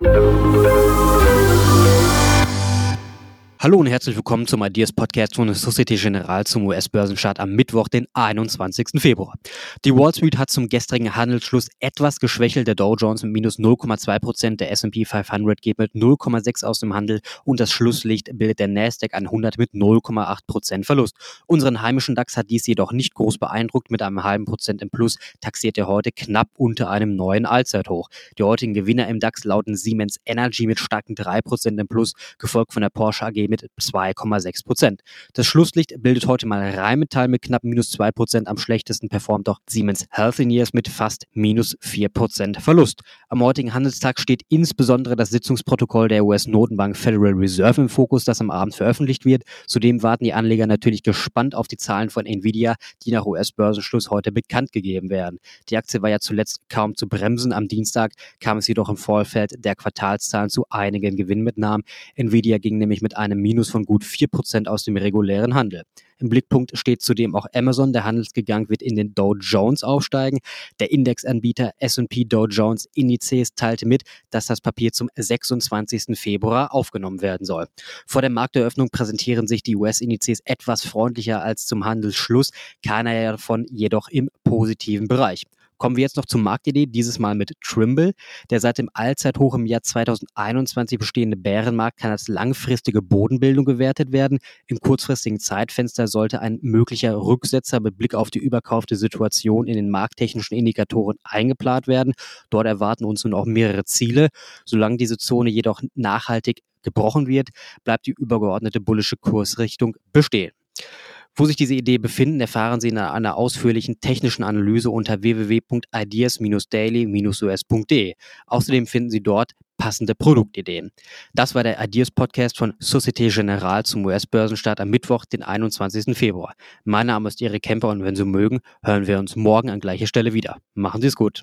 Música Hallo und herzlich willkommen zum Ideas Podcast von der Societe Generale zum US-Börsenstart am Mittwoch, den 21. Februar. Die Wall Street hat zum gestrigen Handelsschluss etwas geschwächelt. Der Dow Jones mit minus 0,2 Prozent, der S&P 500 geht mit 0,6 aus dem Handel und das Schlusslicht bildet der Nasdaq 100 mit 0,8 Prozent Verlust. Unseren heimischen DAX hat dies jedoch nicht groß beeindruckt. Mit einem halben Prozent im Plus taxiert er heute knapp unter einem neuen Allzeithoch. Die heutigen Gewinner im DAX lauten Siemens Energy mit starken 3 Prozent im Plus, gefolgt von der Porsche AG mit 2,6 Prozent. Das Schlusslicht bildet heute mal Rheinmetall mit knapp minus 2 Prozent. Am schlechtesten performt auch Siemens Healthineers mit fast minus 4 Prozent Verlust. Am heutigen Handelstag steht insbesondere das Sitzungsprotokoll der US-Notenbank Federal Reserve im Fokus, das am Abend veröffentlicht wird. Zudem warten die Anleger natürlich gespannt auf die Zahlen von Nvidia, die nach US-Börsenschluss heute bekannt gegeben werden. Die Aktie war ja zuletzt kaum zu bremsen. Am Dienstag kam es jedoch im Vorfeld der Quartalszahlen zu einigen Gewinnmitnahmen. Nvidia ging nämlich mit einem Minus von gut 4% aus dem regulären Handel. Im Blickpunkt steht zudem auch Amazon. Der Handelsgegang wird in den Dow Jones aufsteigen. Der Indexanbieter S&P Dow Jones Indizes teilte mit, dass das Papier zum 26. Februar aufgenommen werden soll. Vor der Markteröffnung präsentieren sich die US-Indizes etwas freundlicher als zum Handelsschluss, keiner davon jedoch im positiven Bereich. Kommen wir jetzt noch zur Marktidee, dieses Mal mit Trimble. Der seit dem Allzeithoch im Jahr 2021 bestehende Bärenmarkt kann als langfristige Bodenbildung gewertet werden. Im kurzfristigen Zeitfenster sollte ein möglicher Rücksetzer mit Blick auf die überkaufte Situation in den markttechnischen Indikatoren eingeplant werden. Dort erwarten uns nun auch mehrere Ziele. Solange diese Zone jedoch nachhaltig gebrochen wird, bleibt die übergeordnete bullische Kursrichtung bestehen. Wo sich diese Idee befinden, erfahren Sie in einer ausführlichen technischen Analyse unter www.ideas-daily-us.de. Außerdem finden Sie dort passende Produktideen. Das war der Ideas Podcast von Societe Generale zum US-Börsenstart am Mittwoch, den 21. Februar. Mein Name ist Erik Kemper und wenn Sie mögen, hören wir uns morgen an gleicher Stelle wieder. Machen Sie es gut.